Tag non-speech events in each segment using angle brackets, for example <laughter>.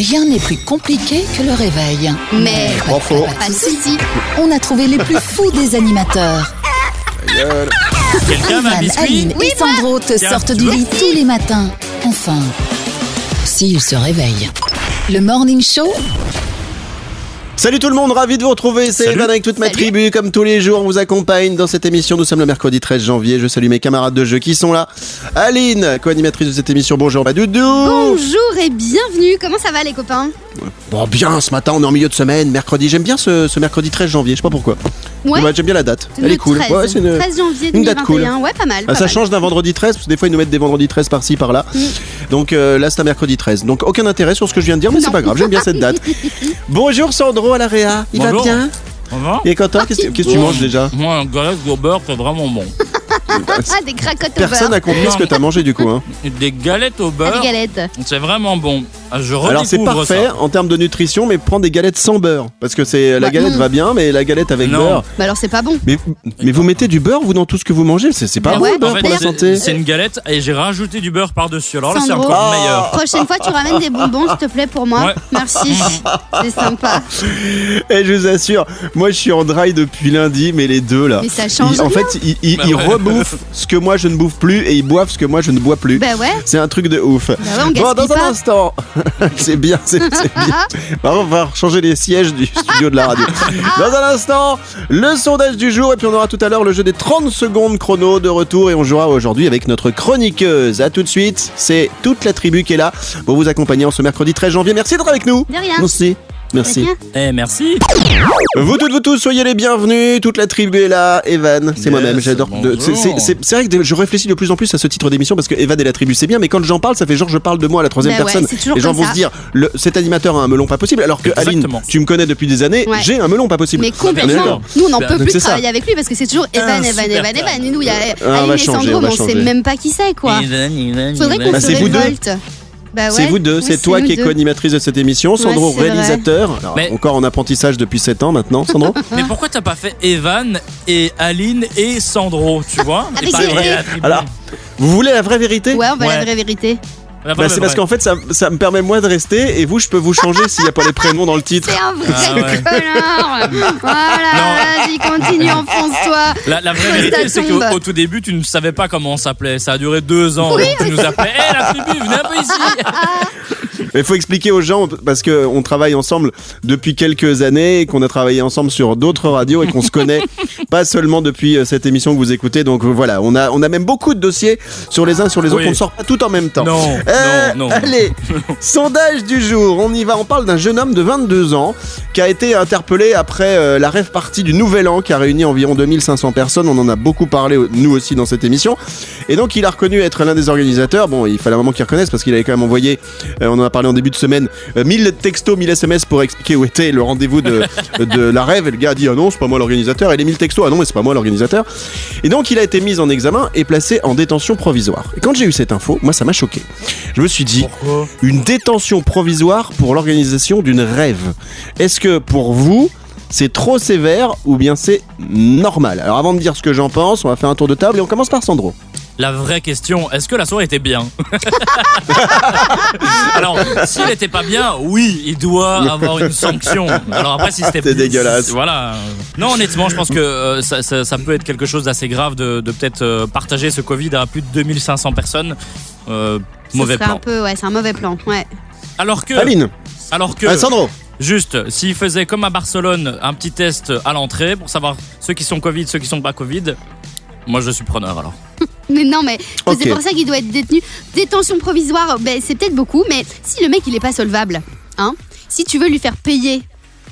Rien n'est plus compliqué que le réveil. Mais Pas de faux. pas de soucis. On a trouvé les plus fous des animateurs. Quelqu'un Aline et Sandro te Tiens, sortent du lit tous les matins. Enfin, s'ils se réveillent. Le Morning Show, Salut tout le monde, ravi de vous retrouver. C'est. Evan avec toute ma Salut. tribu. Comme tous les jours, on vous accompagne dans cette émission. Nous sommes le mercredi 13 janvier. Je salue mes camarades de jeu qui sont là. Aline, co-animatrice de cette émission. Bonjour, Badoudou. Bonjour et bienvenue. Comment ça va les copains? Bon, bien, ce matin, on est en milieu de semaine, mercredi. J'aime bien ce, ce mercredi 13 janvier. Je sais pas pourquoi. Ouais. Ouais, J'aime bien la date. Elle le est cool. 13, Ouais, c'est une- 13 janvier une date 2021. Ouais, pas mal. Ah, pas ça mal. change d'un vendredi 13, parce que des fois ils nous mettent des vendredis 13 par-ci par-là. Mm. Donc euh, là c'est un mercredi 13. Donc aucun intérêt sur ce que je viens de dire, mais c'est pas grave, j'aime bien cette <laughs> date. Bonjour Sandro à la Réa, il va Bonjour. bien va Il est content Qu'est-ce que tu manges déjà Moi, un galette au beurre, c'est vraiment bon. <laughs> Ah, des cracottes au Personne beurre. n'a compris ce que t'as mangé du coup. Hein. Des galettes au Ah, beurre, des galettes. c'est vraiment bon. Ah, Je Alors c'est parfait ça. en termes de nutrition, mais prends des galettes sans beurre. Parce que c'est la Ouais. galette Mm. va bien, mais la galette avec Non. beurre. Bah alors c'est pas bon. Mais, mais vous mettez du beurre vous dans tout ce que vous mangez C'est pas Bah bon ouais. le beurre En fait, pour la c'est- santé c'est une galette et j'ai rajouté du beurre par-dessus. Alors là, c'est encore Ah. meilleur. <laughs> Prochaine fois, tu ramènes des bonbons, s'il te plaît, pour moi. Ouais. Merci. <laughs> C'est sympa. Et je vous assure, moi je suis en dry depuis lundi, mais les deux là. Mais ça change ils- en fait, ils, ils- Bah ils ouais. rebouffent ce que moi je ne bouffe plus et ils boivent ce que moi je ne bois plus. Bah ouais. C'est un truc de ouf. Bah ouais, on Bon, dans un instant, <laughs> c'est bien, c'est bien. <laughs> Bah, on va changer les sièges du studio de la radio. Dans un instant, le sondage du jour et puis on aura tout à l'heure le jeu des 30 secondes chrono de retour et on jouera aujourd'hui avec notre chroniqueuse. À tout de suite, c'est toute la tribu qui est là pour vous accompagner en ce mercredi 13 janvier. Merci d'être avec nous. De rien. Merci. Merci. Eh, merci. Vous toutes, vous tous, soyez les bienvenus. Toute la tribu est là. Evan, c'est Yes, moi-même. J'adore. c'est- vrai que je réfléchis de plus en plus à ce titre d'émission parce que Evan et la tribu, c'est bien, mais quand j'en parle, ça fait genre je parle de moi à la troisième Bah ouais, personne. toujours Les gens vont ça. se dire, le, cet animateur a un melon pas possible, alors que Aline, tu me connais depuis des années, Ouais. j'ai un melon pas possible. Mais complètement. Nous, on n'en Bah, peut plus ça. travailler avec lui parce que c'est toujours Evan, Evan, Evan. Evan. Et nous, il y a on Aline et Sandro, on va mais on sait même pas qui c'est, quoi. Faudrait qu'on Bah, se c'est vous deux. révolte. Bah ouais. C'est vous deux, c'est toi qui es co-animatrice de cette émission, Sandro Ouais, réalisateur, Alors, Mais- encore en apprentissage depuis 7 ans maintenant, Sandro <laughs> Mais pourquoi t'as pas fait Evan et Aline et Sandro, tu vois? Ah, mais. Alors, vous voulez la vraie vérité? Ouais, on va à Ouais. la vraie vérité. Bah, c'est parce qu'en fait ça, ça me permet moi de rester et vous je peux vous changer s'il n'y a pas les prénoms dans le titre. C'est un vrai Ah ouais. <laughs> Voilà, vas-y, continue, enfonce-toi. La, la vraie vérité, c'est qu'au au tout début, tu ne savais pas comment on s'appelait. Ça a duré deux ans. tu nous appelais, hé la tribu, venez un peu ici. <laughs> Mais il faut expliquer aux gens parce que on travaille ensemble depuis quelques années et qu'on a travaillé ensemble sur d'autres radios et qu'on se connaît <laughs> pas seulement depuis euh, cette émission que vous écoutez. Donc euh, voilà, on a on a même beaucoup de dossiers sur les uns sur les autres. Oui. On ne sort pas tout en même temps. Non, Euh, non, non. Allez, <laughs> sondage du jour. On y va. On parle d'un jeune homme de 22 ans qui a été interpellé après euh, la rêve partie du Nouvel An qui a réuni environ 2500 personnes. On en a beaucoup parlé nous aussi dans cette émission. Et donc il a reconnu être l'un des organisateurs. Bon, il fallait un moment qu'il reconnaisse parce qu'il avait quand même envoyé, euh, on en a parlé en début de semaine, euh, 1000 textos, 1000 SMS pour expliquer où était le rendez-vous de, <laughs> de la rêve. Et le gars a dit ah non, c'est pas moi l'organisateur. Et les 1000 textos ah non, mais c'est pas moi l'organisateur. Et donc il a été mis en examen et placé en détention provisoire. Et quand j'ai eu cette info, moi ça m'a choqué. Je me suis dit Pourquoi une détention provisoire pour l'organisation d'une rêve. Est-ce que pour vous, c'est trop sévère ou bien c'est normal? Alors avant de dire ce que j'en pense, on va faire un tour de table et on commence par Sandro. La vraie question, est-ce que la soirée était bien <laughs> Alors, s'il n'était pas bien, oui, il doit avoir une sanction. Alors après, si c'était C'est dégueulasse. Voilà. Non, honnêtement, je pense que euh, ça, ça- ça peut être quelque chose d'assez grave de, de peut-être euh, partager ce Covid à plus de 2500 personnes. Euh, mauvais plan. un peu, ouais, c'est un mauvais plan. Ouais. Alors que, Aline, alors que, Ah, Sandro, juste, s'il faisait comme à Barcelone un petit test à l'entrée pour savoir ceux qui sont Covid, ceux qui sont pas Covid, moi je suis preneur alors. Mais non, mais c'est pour ça qu'il doit être détenu. Détention provisoire, ben, c'est peut-être beaucoup, mais si le mec il est pas solvable, hein, si tu veux lui faire payer.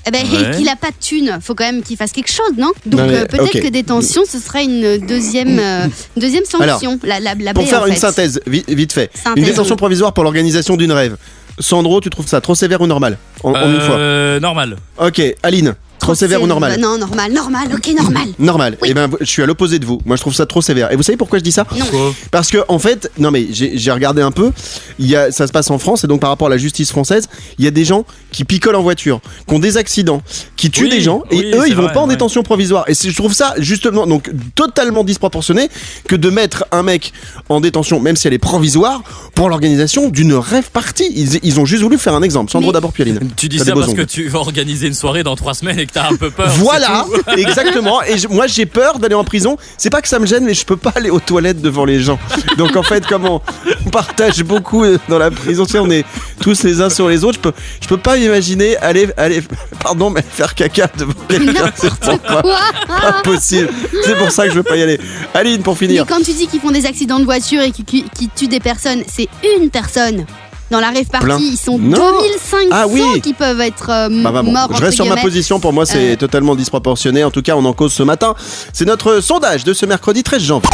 Eh ben, Ouais. et qu'il a pas de thune, faut quand même qu'il fasse quelque chose, non? Donc euh, peut-être que détention, ce serait une deuxième, euh, <laughs> deuxième sanction. la, la, la pour baie, faire en une fait. synthèse, vi- vite fait. Synthèse, Une détention oui. provisoire pour l'organisation d'une rêve. Sandro, tu trouves ça trop sévère ou normal? En, en une fois Euh, normal. Ok, Aline, trop sévère ou normal Non, normal, normal, ok, normal. Normal. Eh ben, je suis à l'opposé de vous. Moi, je trouve ça trop sévère. Et vous savez pourquoi je dis ça Non. Parce que en fait, non mais j'ai j'ai regardé un peu. Il y a, ça se passe en France et donc par rapport à la justice française, il y a des gens qui picolent en voiture, qui ont des accidents, qui tuent Oui, des gens et oui, eux ils vont vrai, pas en ouais. détention provisoire. Et je trouve ça justement donc totalement disproportionné que de mettre un mec en détention, même si elle est provisoire, pour l'organisation d'une rêve party. Ils, ils ont juste voulu faire un exemple. Sandro d'abord puis Aline. Tu dis ça parce que tu vas organiser une soirée dans trois semaines et que t'as un peu peur. Voilà, <laughs> exactement. Et moi, j'ai peur d'aller en prison. C'est pas que ça me gêne, mais je peux pas aller aux toilettes devant les gens. Donc en fait, comme on, on partage beaucoup euh, dans la prison, tu sais, on est tous les uns sur les autres. Je peux, je peux pas imaginer aller, aller, pardon, mais faire caca devant quelqu'un. <laughs> C'est Quoi pas possible. C'est pour ça que je veux pas y aller. Aline, pour Mais finir. quand tu dis qu'ils font des accidents de voiture et qui, qui- qui tuent des personnes, c'est une personne. Dans la rave party, Plein. ils sont Non. 2500 Ah oui. qui peuvent être euh, Bah, bah, bon, morts. je reste sur ma position. Pour moi, c'est Euh. totalement disproportionné. En tout cas, on en cause ce matin. C'est notre sondage de ce mercredi 13 janvier.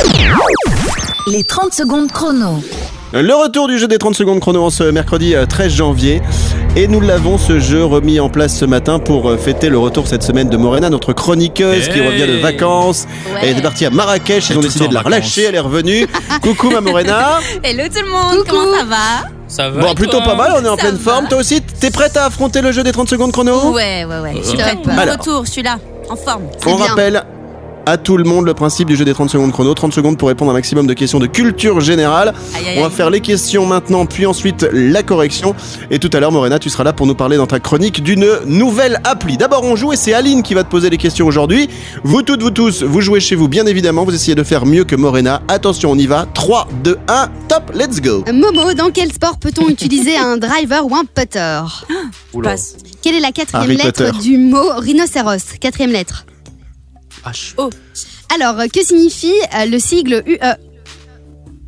Les 30 secondes chrono. Le retour du jeu des 30 secondes chrono en ce mercredi euh, 13 janvier. Et nous l'avons ce jeu remis en place ce matin pour euh, fêter le retour cette semaine de Morena, notre chroniqueuse qui revient de vacances. Ouais. Elle était partie à Marrakech, ils Elle ont est décidé de la vacances. relâcher, elle est revenue. <laughs> Coucou ma Morena. Hello tout le monde, Coucou. comment ça va? Ça va Bon, plutôt pas mal, on est en Ça pleine va. forme. Toi aussi, t'es prête à affronter le jeu des 30 secondes chrono? Ouais, ouais, ouais, je suis Euh, prête. Alors. retour, je suis là, en forme. On bien. rappelle à tout le monde le principe du jeu des 30 secondes chrono. 30 secondes pour répondre à un maximum de questions de culture générale. Aïe, aïe, On va faire les questions maintenant, puis ensuite la correction. Et tout à l'heure, Morena, tu seras là pour nous parler dans ta chronique d'une nouvelle appli. D'abord, on joue et c'est Aline qui va te poser les questions aujourd'hui. Vous toutes, vous tous, vous jouez chez vous, bien évidemment. Vous essayez de faire mieux que Morena. Attention, on y va. 3, 2, 1, top, let's go. Momo, dans quel sport peut-on utiliser un driver ou un putter? Oula. Passe. Quelle est la quatrième Harry lettre Potter. du mot rhinocéros? Quatrième lettre. H. Alors, euh, que signifie euh, le sigle UE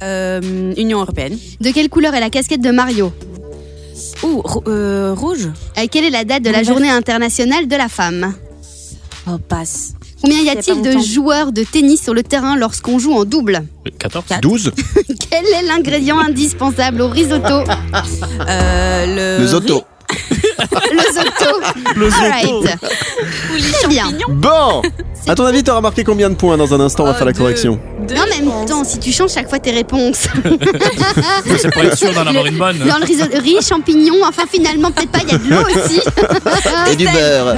Euh, Union Européenne. De quelle couleur est la casquette de Mario? Ouh, rou- euh, rouge Euh, Quelle est la date de la journée internationale de la femme? Oh, passe. Combien y a-t-il pas de longtemps. joueurs de tennis sur le terrain lorsqu'on joue en double? 14 Quatre. 12, <laughs> Quel est l'ingrédient indispensable au risotto? <laughs> Euh, le. le Zoto. <laughs> Le zotto. Le Alright. Très bien. Bon, à ton avis, t'auras marqué combien de points dans un instant On va Oh, faire la deux. correction? Deux, même pense. temps, si tu changes chaque fois tes réponses, <laughs> C'est pour être sûr d'en avoir une bonne. dans le risotto, riz, champignons, enfin finalement peut-être pas, il y a de l'eau aussi. Et du beurre.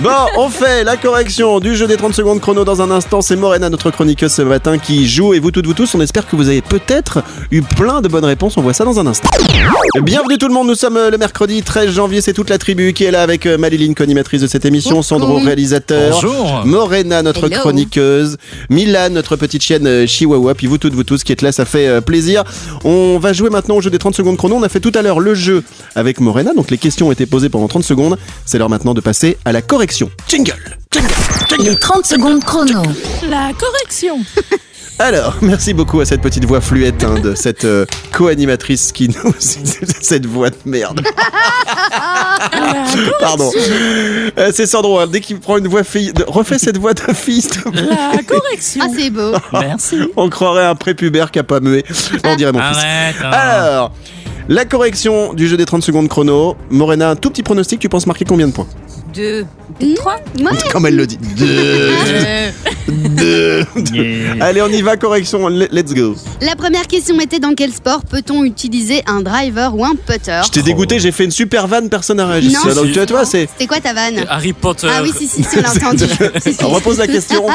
Bon, on fait la correction du jeu des 30 secondes chrono dans un instant. C'est Morena, notre chroniqueuse ce matin, qui joue. Et vous toutes, vous tous, on espère que vous avez peut-être eu plein de bonnes réponses. On voit ça dans un instant. Bienvenue tout le monde, nous sommes euh, le mercredi 13 janvier. C'est toute la tribu qui est là avec euh, Maléline, co-animatrice de cette émission, Sandro, réalisateur. Bonjour. Morena, notre Hello. chroniqueuse, Milan, notre petite chienne euh, Chihuahua, puis vous toutes, vous tous qui êtes là, ça fait euh, plaisir. On va jouer maintenant au jeu des 30 secondes chrono. On a fait tout à l'heure le jeu avec Morena, donc les questions ont été posées pendant 30 secondes. C'est l'heure maintenant de passer à la correction. Jingle Les 30 secondes chrono. La correction. <laughs> Alors, <laughs> merci beaucoup à cette petite voix fluette hein, de cette euh, co-animatrice qui nous... <laughs> cette voix de merde. <laughs> Pardon. Euh, c'est Sandro, hein, dès qu'il prend une voix fille... de- Refais cette voix de fille, s'il te plaît. La correction. Ah, c'est beau. Merci. On croirait un prépubère qui a pas mué. On dirait mon fils. Arrête. hein. Alors, la correction du jeu des 30 secondes chrono. Morena, un tout petit pronostic, tu penses marquer combien de points? Deux. Mmh. Trois. Ouais. <laughs> Comme elle le dit. Deux. Euh, <laughs> Deux. Yeah. Allez, on y va, correction, le- let's go. La première question était dans quel sport peut-on utiliser un driver ou un putter? Je t'ai dégoûté, j'ai fait une super vanne, personne n'a réagi. Non, Donc tu vois, c'est... C'était quoi ta vanne? Harry Potter. Ah oui, si, si, si, on l'a entendu. <laughs> On repose la question.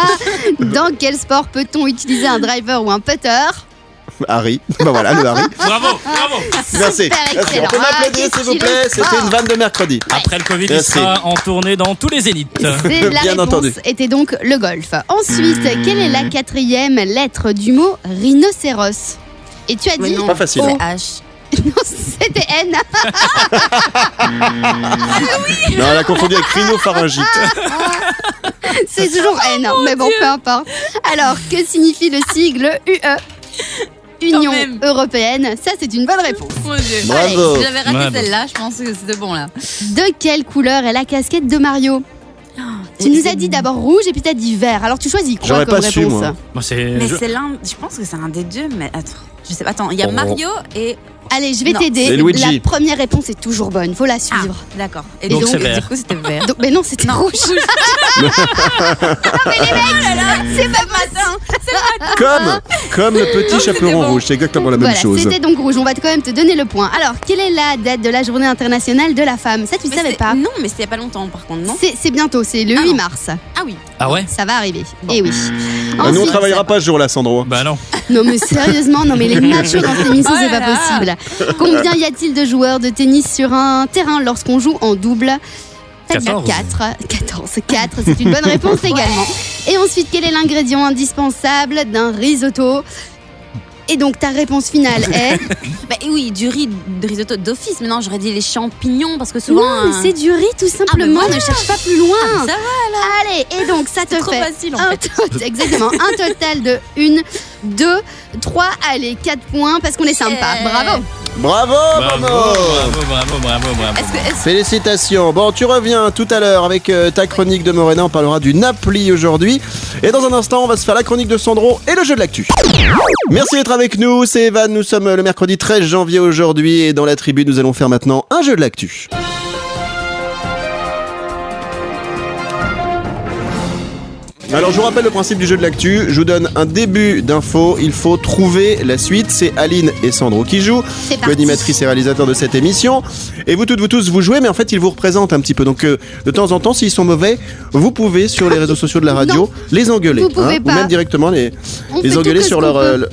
Dans quel sport peut-on utiliser un driver ou un putter? Harry. <laughs> Bah voilà, le Harry. Bravo, bravo. Merci. Merci. On peut Ah, m'applaudir, s'il vous plaît. C'était une vanne de mercredi. Après le Covid, il sera en tournée dans tous les zéniths. C'est <laughs> la Bien réponse entendu. était donc le golf. Ensuite, quelle est la quatrième lettre du mot rhinocéros? Et tu as dit non. Pas facile. Oh. c'est H. <laughs> non, c'était N. Non, elle a confondu avec rhinopharyngite. C'est toujours N, mais bon, peu importe. Alors, que signifie le sigle UE Union européenne, ça c'est une bonne réponse. Mon Dieu. Bravo. Si j'avais raté celle-là, je pense que c'était bon là. De quelle couleur est la casquette de Mario? Tu nous as dit d'abord rouge et puis t'as dit vert. Alors tu choisis quoi J'aurais comme pas su, réponse? moi. Moi, c'est. Mais je- c'est l'un. Je pense que c'est un des deux, mais attends. Je sais pas. Attends, il y a Oh. Mario et. Allez, je vais Non. t'aider. Et Luigi. La première réponce est toujours bonne, faut la Ah, suivre. d'accord. Et Donc donc, c'est du vert. coup, c'était vert. Donc, mais non, c'était Non. rouge. <laughs> <laughs> C'est pas matin. Comme, comme le petit chaperon bon. rouge, c'est exactement la même Voilà, chose. c'était donc rouge. On va quand même te donner le point. Alors, quelle est la date de la journée internationale de la femme? Ça, tu Mais savais pas Non, mais c'était il y a pas longtemps par contre, non? C'est bientôt, c'est le Ah 8 non. mars. Ah oui. Ah ouais? Ça va arriver. Eh oui. Ah, nous, on Ensuite- travaillera pas ce jour-là, Sandro. Bah non. Non mais sérieusement, non mais les <laughs> machos dans cette émission, Oh c'est pas là. possible. Combien y a-t-il de joueurs de tennis sur un terrain lorsqu'on joue en double? 14. 4. 14. 4, c'est une bonne réponse <laughs> également. Et ensuite, quel est l'ingrédient indispensable d'un risotto? Et donc ta réponse finale <laughs> est Bah oui, du riz de risotto d'office. Maintenant, j'aurais dit les champignons parce que souvent. Non, mais c'est du riz tout simplement, voilà. ne cherche pas plus loin. Ah, mais ça Allez, et donc ça te C'est trop fait facile, en un fait. tot- <laughs> exactement un total de 1, 2, 3, allez, 4 points parce qu'on est sympa. Eh. Bravo. Bravo, Bravo, maman bravo, bravo, bravo, bravo. Est-ce que. est-ce- Félicitations. Bon, tu reviens tout à l'heure avec euh, ta chronique de Morena. On parlera du Napoli aujourd'hui. Et dans un instant, on va se faire la chronique de Sandro et le jeu de l'actu. Merci d'être avec nous. C'est Evan. Nous sommes le mercredi 13 janvier aujourd'hui. Et dans la tribu, nous allons faire maintenant un jeu de l'actu. Alors je vous rappelle le principe du jeu de l'actu, je vous donne un début d'info, il faut trouver la suite, c'est Aline et Sandro qui jouent, co-animatrice et réalisateur de cette émission. Et vous toutes, vous tous, vous jouez, mais en fait ils vous représentent un petit peu. Donc euh, de temps en temps, s'ils sont mauvais, vous pouvez sur les réseaux sociaux de la radio les engueuler. Vous pouvez ou pas. même directement les, On les fait tout engueuler que sur leur, euh, le-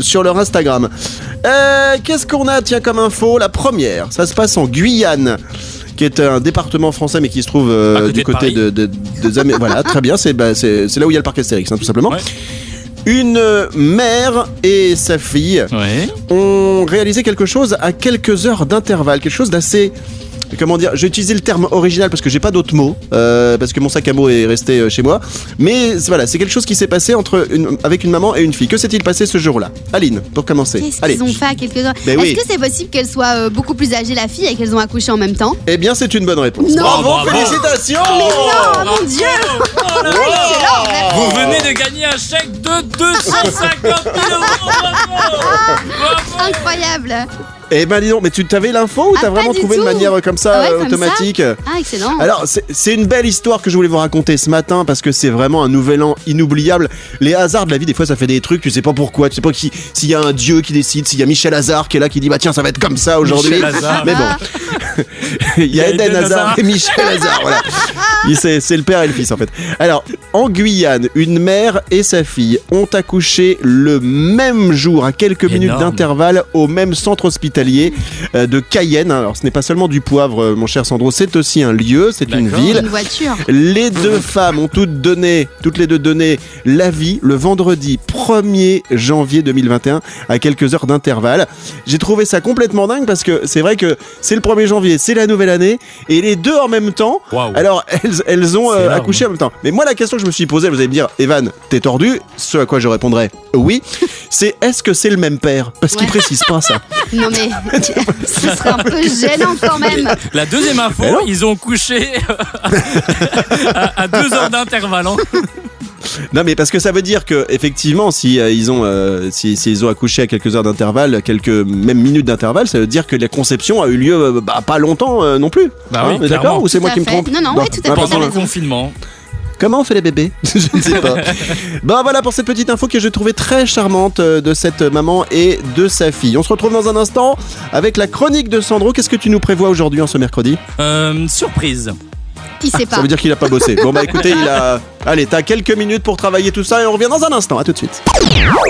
sur leur Instagram. Euh, Qu'est-ce qu'on a, tiens, comme info? La première, ça se passe en Guyane qui est un département français mais qui se trouve euh, côté du de côté de, de- <laughs> voilà très bien c'est bah, c'est là où il y a le parc Astérix hein, tout simplement Ouais. une mère et sa fille Ouais. ont réalisé quelque chose à quelques heures d'intervalle quelque chose d'assez comment dire j'ai utilisé le terme original parce que j'ai pas d'autres mots euh, parce que mon sac à mots est resté euh, chez moi mais voilà c'est quelque chose qui s'est passé entre une, avec une maman et une fille que s'est-il passé ce jour-là? Aline pour commencer Qu'est-ce qu'ils ont fait à quelques heures? Ben Est-ce oui. que c'est possible qu'elle soit euh, beaucoup plus âgée, la fille, et qu'elles ont accouché en même temps? Eh bien c'est une bonne réponse Non. bravo, Bravo. félicitations Oh mon dieu Oh là là. Vous venez de gagner un chèque de 250 000 euros. Bravo. Bravo. Incroyable Eh ben dis donc, mais tu t'avais l'info ou Ah, t'as vraiment trouvé de tout. manière comme ça Ah ouais, euh, comme automatique Ah, excellent Alors, c'est- une belle histoire que je voulais vous raconter ce matin parce que c'est vraiment un nouvel an inoubliable. Les hasards de la vie, des fois, ça fait des trucs, tu sais pas pourquoi, tu sais pas qui- s'il y a un dieu qui décide, s'il y a Michel Hazard qui est là qui dit bah tiens, ça va être comme ça aujourd'hui. Michel Hazard. Mais bon, <laughs> il y a Eden Hazard et Michel Hazard, voilà. Il- C'est c'est le père et le fils en fait. Alors, en Guyane, une mère et sa fille ont accouché le même jour, à quelques minutes d'intervalle, au même centre hospitalier euh, de Cayenne. Alors, ce n'est pas seulement du poivre, euh, mon cher Sandro, c'est aussi un lieu, c'est une ville. Une voiture Les deux femmes ont toutes donné, toutes les deux donné la vie le vendredi 1er janvier 2021 à quelques heures d'intervalle. J'ai trouvé ça complètement dingue parce que c'est vrai que c'est le 1er janvier, c'est la nouvelle année et les deux en même temps. Alors elles, elles ont euh, accouché en même temps. Mais moi la question que je me suis posée, vous allez me dire Evan, t'es tordu Ce à quoi je répondrais oui. C'est est-ce que c'est le même père? Parce qu'il Ouais. précise pas ça. Non mais <laughs> ce serait un peu gênant quand même La deuxième info, non. ils ont couché <laughs> à, à deux heures d'intervalle. hein. Non mais parce que ça veut dire que effectivement si euh, ils ont euh, si, si ils ont accouché à quelques heures d'intervalle, quelques même minutes d'intervalle, ça veut dire que la conception a eu lieu euh, bah, pas longtemps euh, non plus. Bah oui, on est d'accord ou c'est Tout moi à qui me fait. trompe Non, non, ouais, tout à fait, ah, t'as Pendant le confinement. Comment on fait les bébés <laughs> Je ne sais pas. bon voilà pour cette petite info que j'ai trouvée très charmante euh, de cette maman et de sa fille. On se retrouve dans un instant avec la chronique de Sandro. Qu'est-ce que tu nous prévois aujourd'hui en ce mercredi? Euh, surprise. Il sait pas Ça veut dire qu'il a pas bossé. Bon bah écoutez, il a. Allez, t'as quelques minutes pour travailler tout ça et on revient dans un instant. À tout de suite.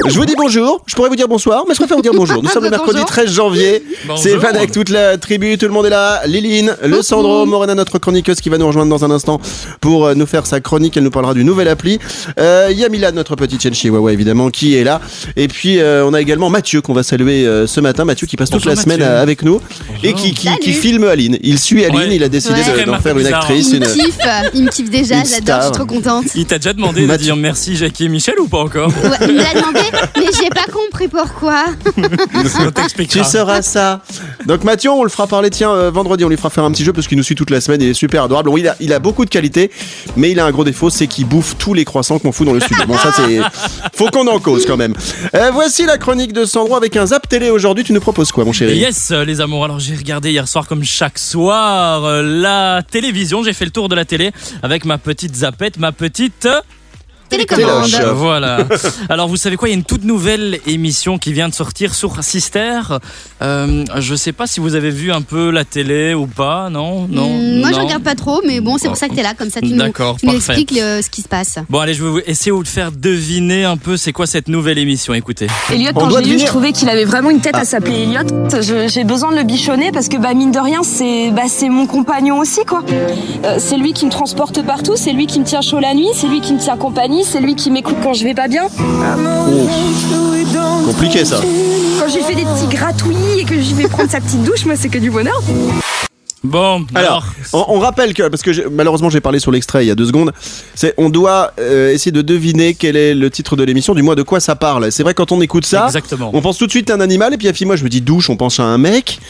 Je vous dis bonjour. Je pourrais vous dire bonsoir, mais je préfère vous dire bonjour. Nous <laughs> sommes le mercredi Bonjour. 13 janvier. C'est avec toute la tribu, tout le monde est là. Liline, le Sandro, Morena, notre chroniqueuse qui va nous rejoindre dans un instant pour euh, nous faire sa chronique. Elle nous parlera du nouvel appli. Euh, Il y a Milan, notre petite chaîne chihuahua évidemment, qui est là. Et puis euh, on a également Mathieu qu'on va saluer euh, ce matin. Mathieu qui passe toute Bonjour, la semaine Mathieu. avec nous et qui, qui, filme Aline. Il suit Aline. Ouais. Il a décidé Ouais. de- d'en faire une actrice. Il Une... me kiffe, il me kiffe déjà, j'adore, je suis trop contente. Il t'a déjà demandé de dire merci Jackie et Michel ou pas encore Ouais, il me l'a demandé, mais j'ai pas compris pourquoi. On Tu seras ça. Donc Mathieu, on le fera parler, tiens, euh, vendredi, on lui fera faire un petit jeu parce qu'il nous suit toute la semaine, il est super adorable. Bon, il a, il a beaucoup de qualités, mais il a un gros défaut, c'est qu'il bouffe tous les croissants qu'on fout dans le studio. Bon, ça c'est... <laughs> Faut qu'on en cause quand même. Euh, voici la chronique de Sandro avec un zap télé aujourd'hui. Tu nous proposes quoi, mon chéri? Yes, euh, les amours. Alors j'ai regardé hier soir, comme chaque soir, euh, la télévision. J'ai fait le tour de la télé avec ma petite zapette, ma petite. Euh, Télécommande. Voilà. Alors vous savez quoi, il y a une toute nouvelle émission qui vient de sortir sur Sister. Euh, je sais pas si vous avez vu un peu la télé ou pas, non? Non? Hmm, Moi, je non? regarde pas trop, mais bon, c'est pour ça que t'es là, comme ça, tu nous, D'accord, tu nous parfait. expliques le- ce qui se passe. Bon allez, je vais vous- essayer de vous faire deviner un peu c'est quoi cette nouvelle émission. Écoutez. Elliot, On quand doit je l'ai deviner. je trouvais qu'il avait vraiment une tête à s'appeler Elliot. Je- J'ai besoin de le bichonner parce que, bah, mine de rien, c'est bah, c'est mon compagnon aussi, quoi. Euh, c'est lui qui me transporte partout, c'est lui qui me tient chaud la nuit, c'est lui qui me tient compagnie, c'est lui qui m'écoute quand je vais pas bien. Compliqué ça. Quand je lui fais des petits gratouillis et que je vais prendre sa petite douche, moi, c'est que du bonheur. Bon, Alors, alors, on, on rappelle que, parce que j'ai- malheureusement j'ai parlé sur l'extrait il y a deux secondes, c'est on doit euh, essayer de deviner quel est le titre de l'émission, du moins de quoi ça parle. C'est vrai quand on écoute ça, exactement. on pense tout de suite à un animal et puis à moi je me dis douche, on pense à un mec.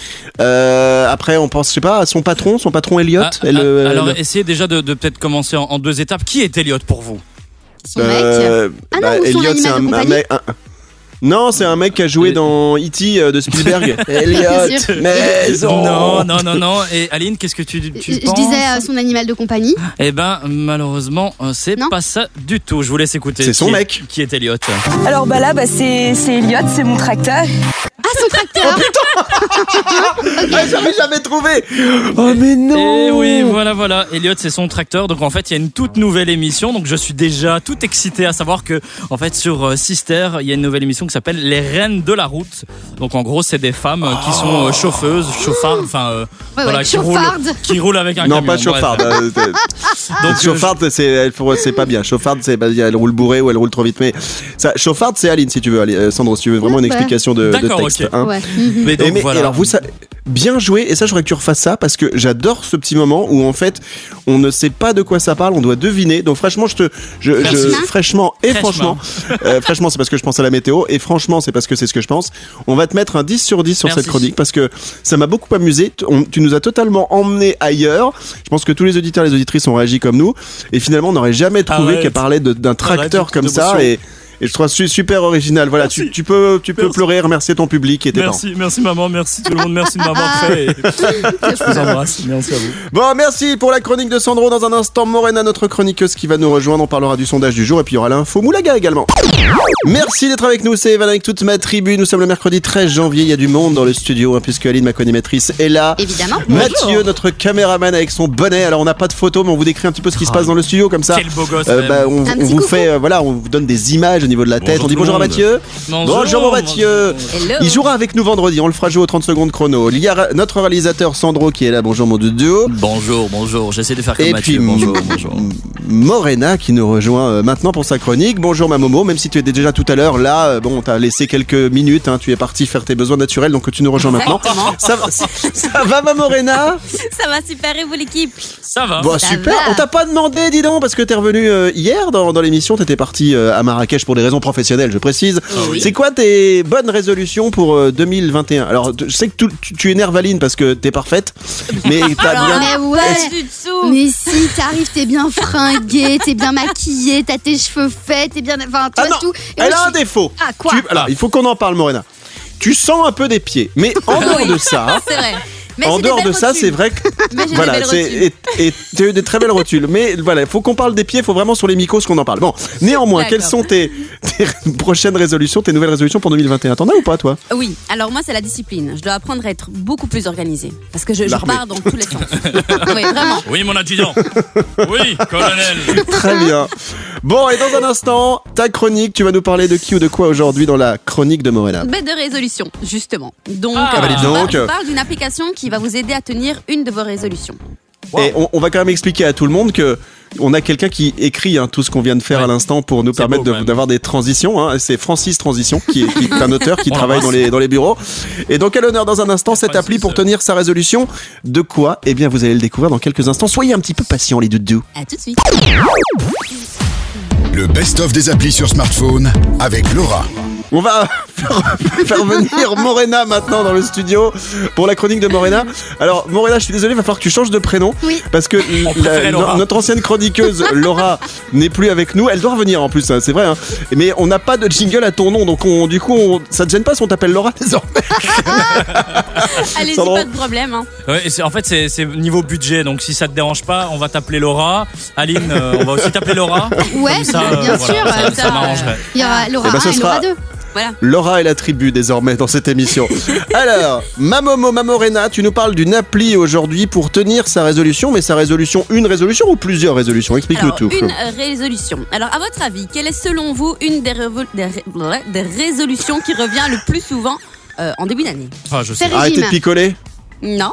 Euh, après on pense je sais pas à son patron, son patron Elliot. Ah, ah, alors le- essayez déjà de, de peut-être commencer en, en deux étapes. Qui est Elliot pour vous? Son euh, mec. Ah non, ou son Elliot animal de compagnie un- non, c'est un mec qui a joué Et- dans E.T. euh, de Spielberg. <laughs> Elliot, maison. Non, non, non, non. Et Aline, qu'est-ce que tu, tu je penses disais euh, son animal de compagnie. Eh ben, malheureusement, euh, c'est Non. pas ça du tout. Je vous laisse écouter. C'est son Qui est- mec. Qui est Elliot Alors, bah là, bah, c'est c'est Elliot, c'est mon tracteur. Ah, son tracteur <laughs> Ah, j'avais jamais trouvé. Oh mais non. Et Eh oui, voilà, voilà. Elliot, c'est son tracteur. Donc en fait, il y a une toute nouvelle émission. Donc je suis déjà tout excité à savoir que, en fait, sur euh, Sister, il y a une nouvelle émission qui s'appelle Les Reines de la route. Donc en gros, c'est des femmes euh, qui sont euh, chauffeuses, chauffardes, enfin, euh, Ouais, voilà, ouais, qui roulent, chauffarde. qui roulent avec un Non, camion. pas Bref. Euh, Donc euh, chauffarde, c'est elle faut- c'est pas bien. Chauffarde, c'est bah, elle roule bourrée ou elle roule trop vite. Mais ça, chauffarde, c'est Aline si tu veux. allez, euh, Sandro, si tu veux vraiment une explication de, de texte. ok. hein. Ouais. je- mais Et donc mais- voilà. et alors vous ça, bien joué et ça je voudrais que tu refasses ça parce que j'adore ce petit moment où en fait on ne sait pas de quoi ça parle on doit deviner donc franchement je te je, Merci. je- fraîchement et Fraîchement. franchement euh, franchement c'est parce que je pense à la météo et franchement c'est parce que c'est ce que je pense on va te mettre un 10 sur 10 sur Merci. cette chronique parce que ça m'a beaucoup amusé on- tu nous as totalement emmené ailleurs je pense que tous les auditeurs et les auditrices ont réagi comme nous. Et finalement on n'aurait jamais trouvé qu'elle parlait d'un tracteur comme ça. Et et je trouve ça super original. Voilà, tu, tu peux, tu peux Merci. pleurer, remercier ton public et tes parents. Merci, merci maman, merci tout le monde, merci de m'avoir fait. et je vous embrasse. Merci à vous. Bon, merci pour la chronique de Sandro. Dans un instant, Morena, notre chroniqueuse qui va nous rejoindre. On parlera du sondage du jour et puis il y aura l'info Moulaga également. Merci d'être avec nous. C'est Evan avec toute ma tribu. Nous sommes le mercredi 13 janvier. Il y a du monde dans le studio hein, puisque Aline, ma co-animatrice, est là. Évidemment. Mathieu, notre caméraman avec son bonnet. Alors, on n'a pas de photo, mais on vous décrit un petit peu ce qui se passe dans le studio comme ça. Quel beau gosse. Euh, bah, on, vous coucou. fait, euh, voilà, on vous donne des images niveau de la tête. Bonjour on dit bonjour à. Mathieu. Bonjour, mon Mathieu. Il jouera avec nous vendredi. On le fera jouer aux 30 secondes chrono. Il y a notre réalisateur Sandro qui est là. Bonjour, mon doudou. Bonjour, bonjour. J'essaie de faire comme Et Mathieu. puis bonjour, bonjour. Morena qui nous rejoint euh, maintenant pour sa chronique. Bonjour ma Momo, même si tu étais déjà tout à l'heure là, euh, bon, t'as laissé quelques minutes, hein, tu es parti faire tes besoins naturels, donc tu nous rejoins maintenant. Ça, va- ça va ma Morena? Ça va super et vous l'équipe? Ça va. Bon Ça super, va. on t'a pas demandé dis donc parce que t'es revenu euh, hier dans, dans l'émission, t'étais parti euh, à Marrakech pour des raisons professionnelles, je précise. oui. C'est quoi tes bonnes résolutions pour euh, 2021 Alors t- je sais que tu, tu, tu énerves Aline parce que t'es parfaite, mais <laughs> t'as Alors, bien... Mais ouais. Mais si t'arrives, t'es bien fringué, <laughs> t'es bien maquillé, t'as tes cheveux faits, t'es bien. Enfin, Ah toi non, tout. Et Elle moi, a je un défaut. Ah, quoi Tu- alors, il faut qu'on en parle, Morena. Tu sens un peu des pieds, mais en dehors Oui. de ça, <laughs> C'est vrai. Mais en dehors de ça, rotules. c'est vrai que <laughs> Mais voilà, c'est et tu as eu des très belles rotules. Mais voilà, il faut qu'on parle des pieds. Il faut vraiment sur les micros qu'on en parle. Bon, néanmoins, quelles sont tes, tes <laughs> prochaines résolutions, tes nouvelles résolutions pour 2021 T'en as ou pas, toi? Oui, alors moi c'est la discipline. Je dois apprendre à être beaucoup plus organisée. Parce que je, je pars dans tous les sens. <laughs> oui, vraiment. Oui, mon adjudant. Oui, colonel. Très bien. Bon, et dans un instant, ta chronique. Tu vas nous parler de qui ou de quoi aujourd'hui dans la chronique de Morena Bête de résolution, justement. Donc, Ah, euh, bah dis je donc. parle- je parle d'une application qui va vous aider à tenir une de vos résolutions. Et on, on va quand même expliquer à tout le monde que on a quelqu'un qui écrit hein, tout ce qu'on vient de faire Ouais. à l'instant pour nous permettre de- d'avoir des transitions. hein. C'est Francis Transition qui est, qui est un auteur qui travaille dans les, dans les bureaux. Et donc à l'honneur dans un instant cette appli pour euh. tenir sa résolution. De quoi? Eh bien vous allez le découvrir dans quelques instants. Soyez un petit peu patients les doudous. À tout de suite. Le best-of des applis sur smartphone avec Laura. On va faire, faire venir Morena maintenant dans le studio pour la chronique de Morena. Alors, Morena, je suis désolé, il va falloir que tu changes de prénom. Oui. Parce que la- préférait Laura. no- notre ancienne chroniqueuse, Laura, <laughs> n'est plus avec nous. Elle doit revenir en plus, hein, c'est vrai. hein. Mais on n'a pas de jingle à ton nom. Donc, on, du coup, on- ça te gêne pas si on t'appelle Laura <laughs> désormais <laughs> Allez-y, pas de problème. hein. Ouais, et c'est- en fait, c'est niveau budget, donc si ça te dérange pas, on va t'appeler Laura. Aline, euh, on va aussi t'appeler Laura. Ouais, ça, bien euh, sûr. voilà, ça, euh, ça m'arrangerait. Il y aura Laura Eh ben, ce 1 et Laura sera- 2. Laura est la tribu désormais dans cette émission. <laughs> Alors, Mamomo Mamorena, tu nous parles d'une appli aujourd'hui pour tenir sa résolution, mais sa résolution, une résolution ou plusieurs résolutions? Explique-nous tout. une euh, résolution. Alors, à votre avis, quelle est selon vous une des, révo- des ré- ouais, des résolutions qui revient le plus souvent euh, en début d'année? Enfin, je sais. Arrêtez de picoler Non.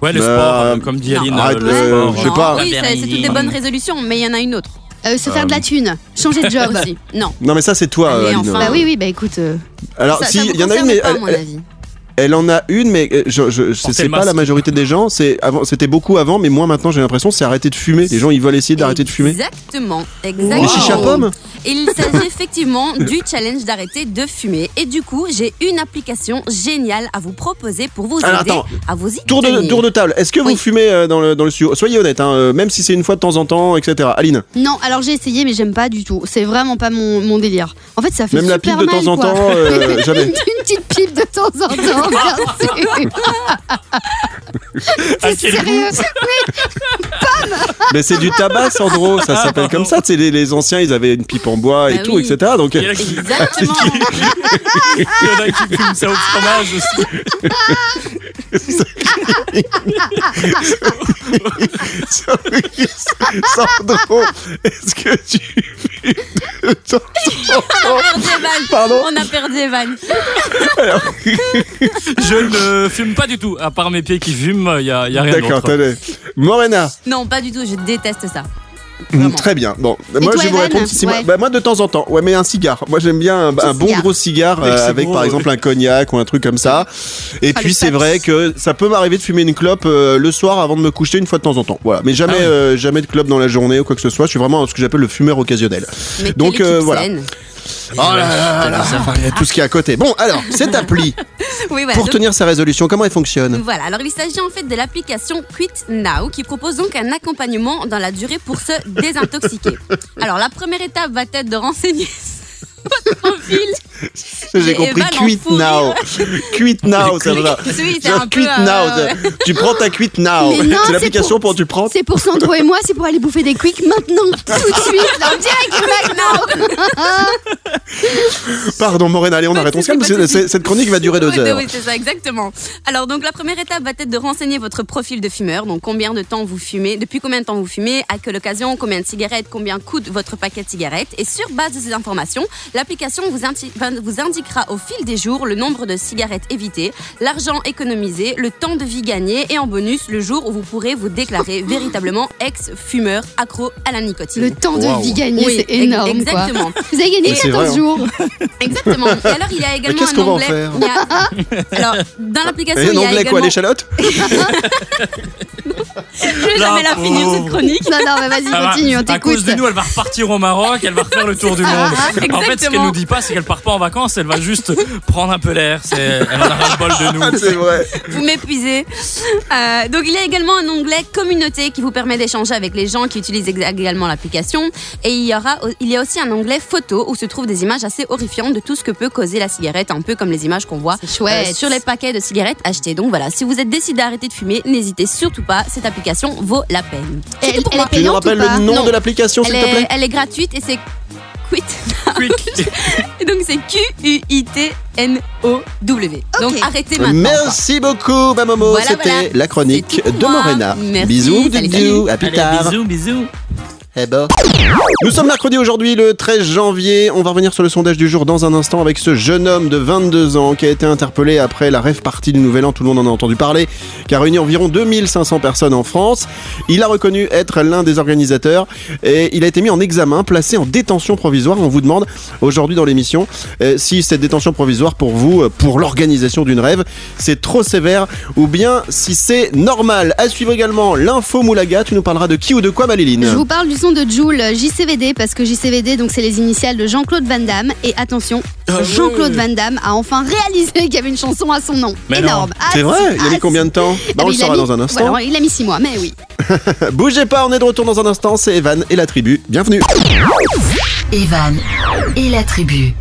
Ouais, le Bah, sport, euh, comme dit non. Aline, Arrête, euh, le euh, sport. je sais pas. Oui, c'est c'est toutes des bonnes résolutions, mais il y en a une autre Euh, se faire de la thune. Changer de job. <laughs> aussi. Non. Non, mais ça, c'est toi, Aline. enfin. Bah oui, oui, bah écoute. euh, Alors, ça, si, ça vous il y en a une, concerne mais pas, à elle, mon avis. Elle en a une, mais euh, je, je, c'est pas la majorité des gens. C'est avant, c'était beaucoup avant, mais moi maintenant, j'ai l'impression, c'est arrêter de fumer. Les gens, ils veulent essayer d'arrêter de fumer. Exactement. Exactement. Les chicha pommes Il s'agit effectivement du challenge d'arrêter de fumer. Et du coup, j'ai une application géniale à vous proposer pour vous Alors, aider attends. à vous y Tour de, tenir. tour de table. Est-ce que vous fumez euh, dans le, dans le studio? Soyez honnête, hein, euh, même si c'est une fois de temps en temps, etc. Aline, Non, alors j'ai essayé, mais j'aime pas du tout. C'est vraiment pas mon, mon délire. En fait, ça fait même la super pipe de mal, temps en temps, euh, <laughs> jamais. Une petite pipe de temps en temps, <laughs> bien sûr. <laughs> À C'est quel sérieux Mais c'est du tabac, Sandro, ça s'appelle comme ça. Tu sais, les, les anciens, ils avaient une pipe en bois et Bah tout, oui. etc. Donc, Il y en a qui, Exactement. <laughs> il y en a qui fument ça au fromage aussi. <laughs> Sandro, est-ce que tu fumes de temps en temps On a perdu Evan. Pardon On a perdu Evan. Je ne fume pas du tout. À part mes pieds qui fument, il y a, il y a rien D'accord, d'autre. t'allais. Morena, Non, pas du tout. Je déteste ça. Mm, Vraiment. Très bien. Bon, moi toi, je vais vous Evan répondre. si moi, bah, moi de temps en temps, ouais, mais un cigare. Moi j'aime bien un, un bon cigare. gros cigare Avec euh, ses avec gros, par ouais. exemple un cognac ou un truc comme ça. Et Ah, puis c'est vrai que ça peut m'arriver de fumer une clope euh, le soir avant de me coucher une fois de temps en temps. Voilà, mais jamais Ah euh, jamais de clope dans la journée ou quoi que ce soit. Je suis vraiment ce que j'appelle le fumeur occasionnel. Mais Donc, euh, voilà. saine. Oh là là là, enfin, il y a tout ce qui est à côté. Bon, alors cette <laughs> appli Oui, voilà. pour Donc, tenir sa résolution, comment elle fonctionne Voilà, alors il s'agit en fait de l'application Quit Now qui propose donc un accompagnement dans la durée pour se désintoxiquer. <laughs> Alors la première étape va être de renseigner votre profil. J'ai compris. Fou now. Quit now, ça va. Oui, c'est peu. euh, now. Tu prends ta quit now. C'est l'application pour- pour tu prends. C'est pour Sandro et moi, c'est pour aller bouffer des quicks maintenant, tout de suite, en direct du <laughs> McDo. <laughs> Pardon, Morena, allez, on arrête. On se calme, cette chronique va durer deux Oui, heures. oui, c'est ça, exactement. Alors, donc, la première étape va être de renseigner votre profil de fumeur. Donc, combien de temps vous fumez, depuis combien de temps vous fumez, à quelle occasion, combien de cigarettes, combien coûte votre paquet de cigarettes. Et sur base de ces informations, l'application vous, indi- enfin, vous indiquera au fil des jours le nombre de cigarettes évitées, l'argent économisé, le temps de vie gagné et en bonus, le jour où vous pourrez vous déclarer <laughs> véritablement ex-fumeur accro à la nicotine. Le temps de vie gagné, Oui, c'est énorme. quoi. exactement. Vous avez gagné Mais c'est 14 vrai, hein. jours. <laughs> Exactement. Et alors, il y a également qu'est-ce un qu'on va en onglet. faire il y a- Alors, dans l'application, il un y a anglais également. quoi, l'échalote <laughs> Je vais jamais la finir cette chronique. Non, non, mais vas-y, continue, on à cause de nous, elle va repartir au Maroc, elle va refaire le tour du monde. En fait, ce qu'elle nous dit pas, c'est qu'elle part pas en vacances, elle va juste prendre un peu l'air. C'est- Elle en a ras le bol de nous. C'est vrai. Vous m'épuisez. Euh, donc, il y a également un onglet communauté qui vous permet d'échanger avec les gens qui utilisent également l'application. Et il y aura, il y a aussi un onglet photo où se trouvent des images assez horrifiantes de tout ce que peut causer la cigarette, un peu comme les images qu'on voit euh, sur les paquets de cigarettes achetés. Donc voilà, si vous êtes décidé d'arrêter de fumer, n'hésitez surtout pas. Cette application vaut la peine. Elle, elle est Tu nous rappelles pas le nom Non. de l'application, s'il Elle te est, plaît elle est gratuite et c'est Quit. <laughs> Donc c'est Q-U-I-T-N-O-W. Donc arrêtez maintenant. Merci beaucoup, ma Momo. Voilà, C'était voilà. la chronique tout de. Morena. Merci, Bisous, salut, bisous, salut. à plus Allez, tard. bisous, bisous. Eh ben. Nous sommes mercredi aujourd'hui, le 13 janvier. On va revenir sur le sondage du jour dans un instant avec ce jeune homme de 22 ans qui a été interpellé après la rêve partie du Nouvel An. Tout le monde en a entendu parler, qui a réuni environ 2500 personnes en France. Il a reconnu être l'un des organisateurs et il a été mis en examen, placé en détention provisoire. On vous demande aujourd'hui dans l'émission euh, si cette détention provisoire pour vous, euh, pour l'organisation d'une rêve, c'est trop sévère ou bien si c'est normal. À suivre également l'info Moulaga. Tu nous parleras de qui ou de quoi, Maléline Je vous parle du sondage chanson de Jules, JCVD, parce que JCVD, donc c'est les initiales de Jean-Claude Van Damme. Et attention, Ah Jean-Claude. Van Damme a enfin réalisé qu'il y avait une chanson à son nom. Mais Énorme. Ah, C'est vrai? Il a ah, mis combien de temps? Bah, On Ah, le mais il a saura mis- dans un instant. voilà, il a mis six mois, mais oui. <laughs> Bougez pas, on est de retour dans un instant. C'est Evan et la tribu. Bienvenue. Evan et la tribu.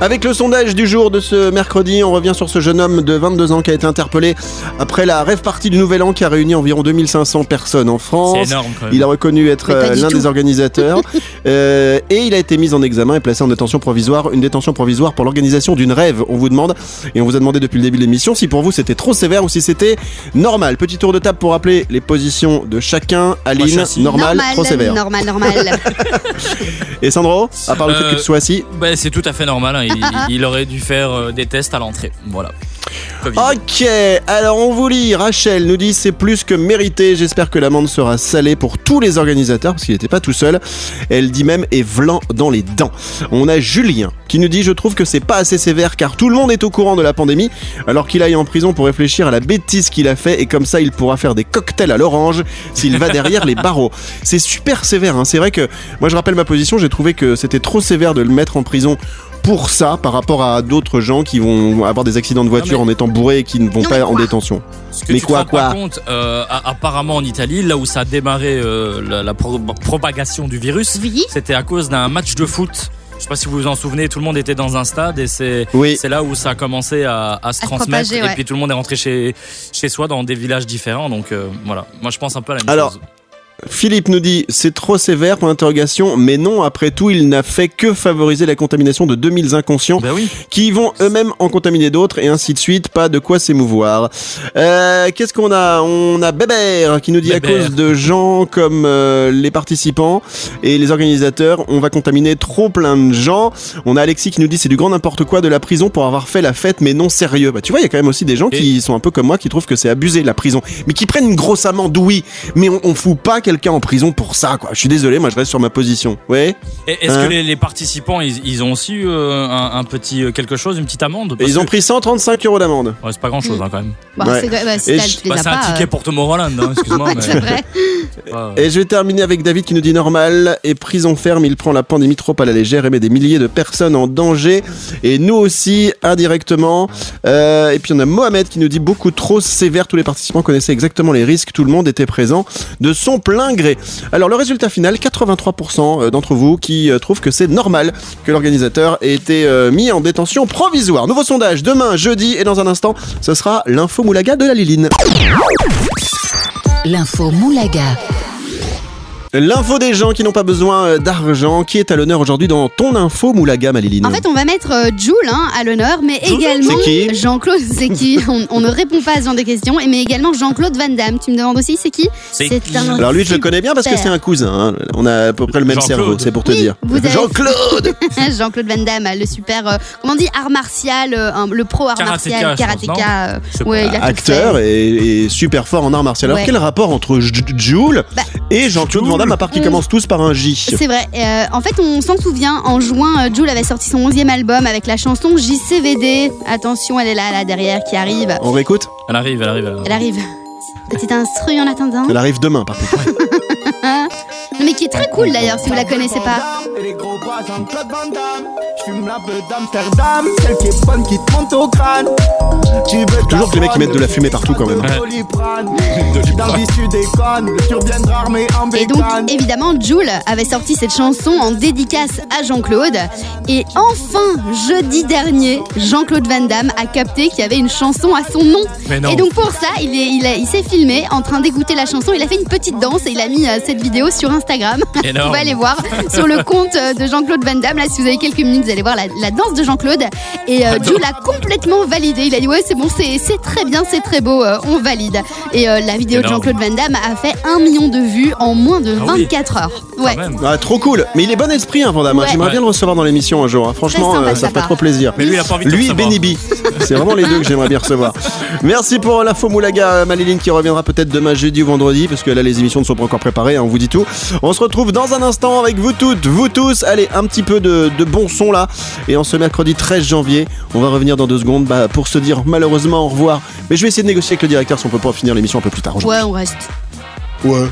Avec le sondage du jour de ce mercredi, on revient sur ce jeune homme de 22 ans qui a été interpellé après la rêve partie du Nouvel An qui a réuni environ 2500 personnes en France. C'est énorme quand même. Il a reconnu être euh, l'un des organisateurs <laughs> Euh, et il a été mis en examen et placé en détention provisoire, une détention provisoire pour l'organisation d'une rêve. On vous demande et on vous a demandé depuis le début de l'émission si pour vous c'était trop sévère ou si c'était normal. Petit tour de table pour rappeler les positions de chacun. Aline, chassis. normal, trop sévère. normal, normal. <laughs> Et Sandro, à part le fait Euh, que tu sois assis. Bah, c'est tout à fait normal. hein. Il, aurait dû faire euh, des tests à l'entrée. Voilà. Ok, alors on vous lit, Rachel nous dit c'est plus que mérité, j'espère que l'amende sera salée pour tous les organisateurs, parce qu'il n'était pas tout seul. Elle dit même et vlan dans les dents. On a Julien qui nous dit je trouve que c'est pas assez sévère car tout le monde est au courant de la pandémie, alors qu'il aille en prison pour réfléchir à la bêtise qu'il a fait et comme ça il pourra faire des cocktails à l'orange s'il va derrière les barreaux. C'est super sévère, hein. c'est vrai que moi je rappelle ma position, j'ai trouvé que c'était trop sévère de le mettre en prison pour ça par rapport à d'autres gens qui vont avoir des accidents de voiture en étant bourrés et qui ne vont Non, pas en détention. Ce que Mais tu quoi, te rends pas quoi compte, euh, a- apparemment en Italie, là où ça a démarré euh, la, la pro- propagation du virus, Oui. c'était à cause d'un match de foot. Je sais pas si vous vous en souvenez, tout le monde était dans un stade et c'est Oui. c'est là où ça a commencé à, à se transmettre propager, et puis tout le monde est rentré chez chez soi dans des villages différents. Donc euh, voilà, moi je pense un peu à la même Alors, chose. Philippe nous dit c'est trop sévère pour l'interrogation, mais non, après tout, il n'a fait que favoriser la contamination de 2000 inconscients Ben oui. qui vont eux-mêmes en contaminer d'autres et ainsi de suite, pas de quoi s'émouvoir. Euh, Qu'est-ce qu'on a? On a Bébert qui nous dit à cause de gens comme euh, les participants et les organisateurs, on va contaminer trop plein de gens. On a Alexis qui nous dit c'est du grand n'importe quoi de la prison pour avoir fait la fête mais non sérieux. Bah tu vois, il y a quand même aussi des gens Et- qui sont un peu comme moi qui trouvent que c'est abusé la prison, mais qui prennent une grosse amende, oui, mais on, on fout pas quelqu'un en prison pour ça quoi. Je suis désolé, moi je reste sur ma position. Ouais. Et Est-ce Hein que les, les participants, ils, ils ont aussi eu euh, un, un petit euh, quelque chose, une petite amende? Parce ils ont pris 135 euros d'amende. Ouais, c'est pas grand chose hein, quand même. Bah, Ouais. c'est- bah, si je- Bah, un ticket euh, pour Tomorrowland, hein, excuse-moi. <laughs> mais- <laughs> c'est vrai. Ouais. Et je vais terminer avec David qui nous dit normal et prison ferme, il prend la pandémie trop à la légère et met des milliers de personnes en danger et nous aussi indirectement. Euh, et puis on a Mohamed qui nous dit beaucoup trop sévère, tous les participants connaissaient exactement les risques, tout le monde était présent de son plein Alors le résultat final, 83% d'entre vous qui euh, trouvent que c'est normal que l'organisateur ait été euh, mis en détention provisoire. Nouveau sondage demain jeudi et dans un instant, ce sera l'info moulaga de la Liline. L'info Moulaga. L'info des gens qui n'ont pas besoin euh, d'argent, qui est à l'honneur aujourd'hui dans ton info Moulaga, Maliline. En fait, on va mettre euh, Jules hein, à l'honneur, mais également C'est qui Jean-Claude, c'est <laughs> qui on, on ne répond pas à ce genre de questions, mais également Jean-Claude Van Damme. Tu me demandes aussi, c'est qui C'est qui un Alors lui, je le connais bien parce que c'est un cousin. hein. On a à peu près le même Jean-Claude. cerveau, c'est pour te Oui, dire. vous avez- Jean-Claude <laughs> Jean-Claude Van Damme, le super, euh, comment on dit, art martial, euh, un- le pro art Karatéka, martial, je pense, karatéka. euh, Je sais pas. ouais, il a tout Acteur et, et super fort en art martial. Alors Ouais. quel rapport entre J- Jules Bah, et Jean-Claude Van Damme à part qu'ils Mm. commencent tous par un J C'est vrai. Euh, en fait, on s'en souvient. En juin, euh, Jules avait sorti son 11e album avec la chanson JCVD. Attention, elle est là, là derrière, qui arrive. On réécoute Elle arrive, elle arrive. Elle arrive. Elle arrive. Petite instru en attendant. Elle arrive demain par contre. <laughs> Non, mais qui est très cool d'ailleurs, si vous la connaissez pas. Et les gros bras Jean-Claude Van Damme. Je fume la peu d'Amsterdam, celle qui est bonne qui te monte au crâne. Tu veux Toujours que les mecs qui mettent de la fumée partout, quand même. <laughs> Dans. Tu reviendras armé en Et donc, évidemment, Jules avait sorti cette chanson en dédicace à Jean-Claude. Et enfin, jeudi dernier, Jean-Claude Van Damme a capté qu'il y avait une chanson à son nom. Mais non. Et donc, pour ça, il s'est filmé en train d'écouter la chanson. Il a fait une petite danse et il a mis euh, cette vidéo sur Instagram. <laughs> vous Énorme. pouvez aller voir sur le compte euh, de Jean-Claude Van Damme. Là, si vous avez quelques minutes, vous allez voir la, la danse de Jean-Claude. Et euh, Jules a complètement validé. Il a dit Ouais, c'est bon, c'est très bien, c'est très beau, euh, on valide. Et euh, la vidéo de. Jean-Claude Van Damme a fait un million de vues en moins de Ah oui. 24 heures. Quand Ouais. Ah, trop cool. Mais il est bon esprit, hein, Van Damme. hein. Ouais. J'aimerais Ouais. bien le recevoir dans l'émission un jour. hein. Franchement, sympa euh, ça ferait trop plaisir. Mais lui, il a pas envie de Lui et. Benny B. <laughs> C'est vraiment les deux que j'aimerais bien recevoir. Merci pour l'info Moulaga, Maliline, qui reviendra peut-être demain jeudi ou vendredi, parce que là, les émissions ne sont pas encore préparées, hein, on vous dit tout. On se retrouve dans un instant avec vous toutes, vous tous. Allez, un petit peu de, de bon son là. Et en ce mercredi 13 janvier, on va revenir dans deux secondes bah, pour se dire malheureusement au revoir. Mais je vais essayer de négocier avec le directeur si on peut pas finir l'émission un peu plus tard aujourd'hui. Ouais, on reste. Ouais.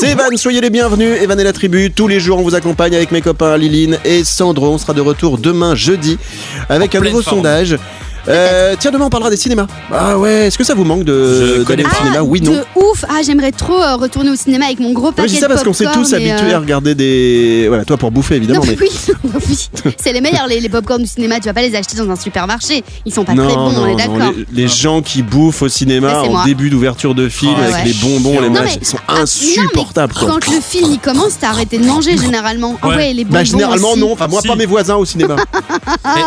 C'est Evan, soyez les bienvenus. Evan et la tribu. Tous les jours, on vous accompagne avec mes copains Liline et Sandro. On sera de retour demain jeudi avec En un nouveau forme. sondage. Euh, tiens, demain on parlera des cinémas. Ah ouais, est-ce que ça vous manque de d'aller au cinéma Oui, non. De ouf Ah, j'aimerais trop euh, retourner au cinéma avec mon gros paquet je dis ça parce qu'on s'est tous habitués euh, à regarder des. Voilà, toi pour bouffer évidemment, Non, mais. <laughs> oui, oui. c'est les meilleurs les, les popcorn du cinéma. Tu vas pas les acheter dans un supermarché. Ils sont pas non, très bons, non, on est d'accord. les, les gens qui bouffent au cinéma en moi. début d'ouverture de film Ah avec ouais. les bonbons, les mais- ils sont Ah, mais insupportables. Quand le film il commence, t'as arrêté de manger généralement. Ah Ouais. les bonbons Bah généralement non, enfin moi pas mes voisins au cinéma.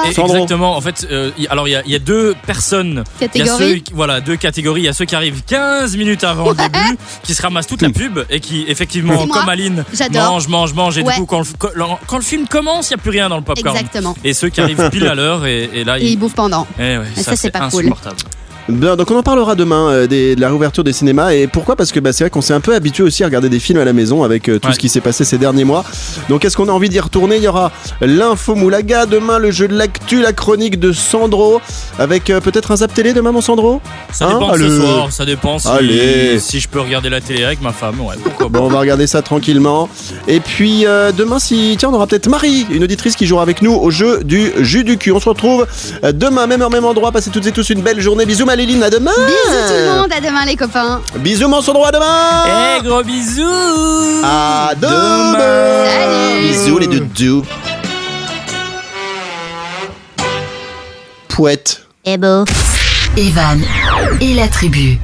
Exactement. En fait, alors il y, a- il y a deux personnes. Il y a Catégorie. ceux, qui- voilà, deux catégories. Il y a ceux qui arrivent 15 minutes avant le début, qui se ramassent toute la pub et qui, effectivement, comme Aline, mange, mange, mange. Et Ouais. du coup, quand le, quand, quand le film commence, il n'y a plus rien dans le popcorn. Exactement. Et ceux qui arrivent pile à l'heure et, et là, Et ils bouffent pendant. Eh ouais, Mais ça, c'est pas cool. Bien, donc on en parlera demain euh, des- de la réouverture des cinémas et pourquoi? Parce que bah, c'est vrai qu'on s'est un peu habitué aussi à regarder des films à la maison avec euh, tout Ouais. ce qui s'est passé ces derniers mois. Donc est-ce qu'on a envie d'y retourner? Il y aura l'info Moulaga demain, le jeu de l'actu, la chronique de Sandro avec euh, peut-être un zap télé demain mon Sandro? Ça Hein? dépend de ce Allez. soir, ça dépend si, Allez. si je peux regarder la télé avec ma femme. Ouais, pourquoi. Bon, on va regarder ça tranquillement. Et puis euh, demain, si tiens, on aura peut-être Marie, une auditrice qui jouera avec nous au jeu du jus du cul. On se retrouve demain, même heure, même endroit. Passez toutes et tous une belle journée. Bisous, Maléline, à demain. Bisous tout le monde, à demain les copains. Bisous, mon Sandro, à demain. Eh, gros bisous À demain. Demain. Salut. Bisous les doudous. Pouette. Eh beau. Evan et la tribu.